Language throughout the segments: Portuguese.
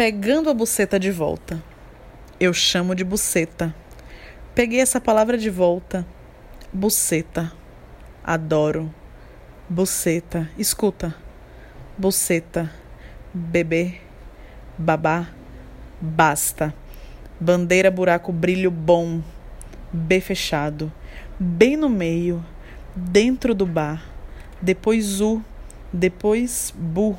pegando a buceta de volta. Eu chamo de buceta. Peguei essa palavra de volta. Buceta. Adoro. Buceta. Escuta. Buceta. Bebê. Babá. Basta. Bandeira, buraco, brilho bom. B fechado. Bem no meio. Dentro do bar. Depois U. Depois Bu.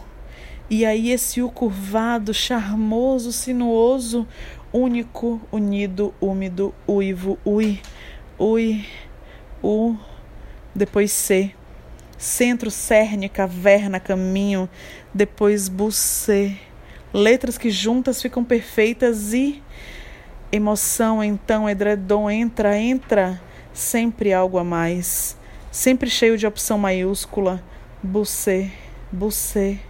E aí esse U curvado, charmoso, sinuoso, único, unido, úmido, uivo, ui, ui, u, depois C. Centro, cerne, caverna, caminho, depois bucê. Letras que juntas ficam perfeitas e emoção, então, edredom, entra, entra, sempre algo a mais, sempre cheio de opção maiúscula, bucê, bucê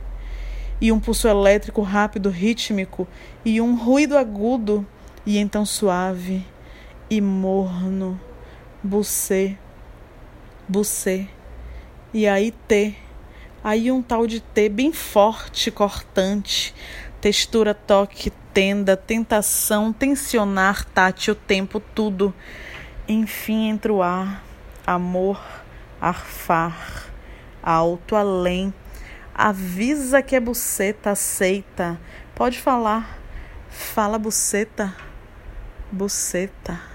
e um pulso elétrico rápido, rítmico, e um ruído agudo, e então suave e morno, bucê, bucê, e aí T, aí um tal de T bem forte, cortante, textura, toque, tenda, tentação, tensionar, tátil, tempo, tudo, enfim, entre o ar, amor, arfar, alto, além, Avisa que é buceta, aceita. Pode falar. Fala buceta. Buceta.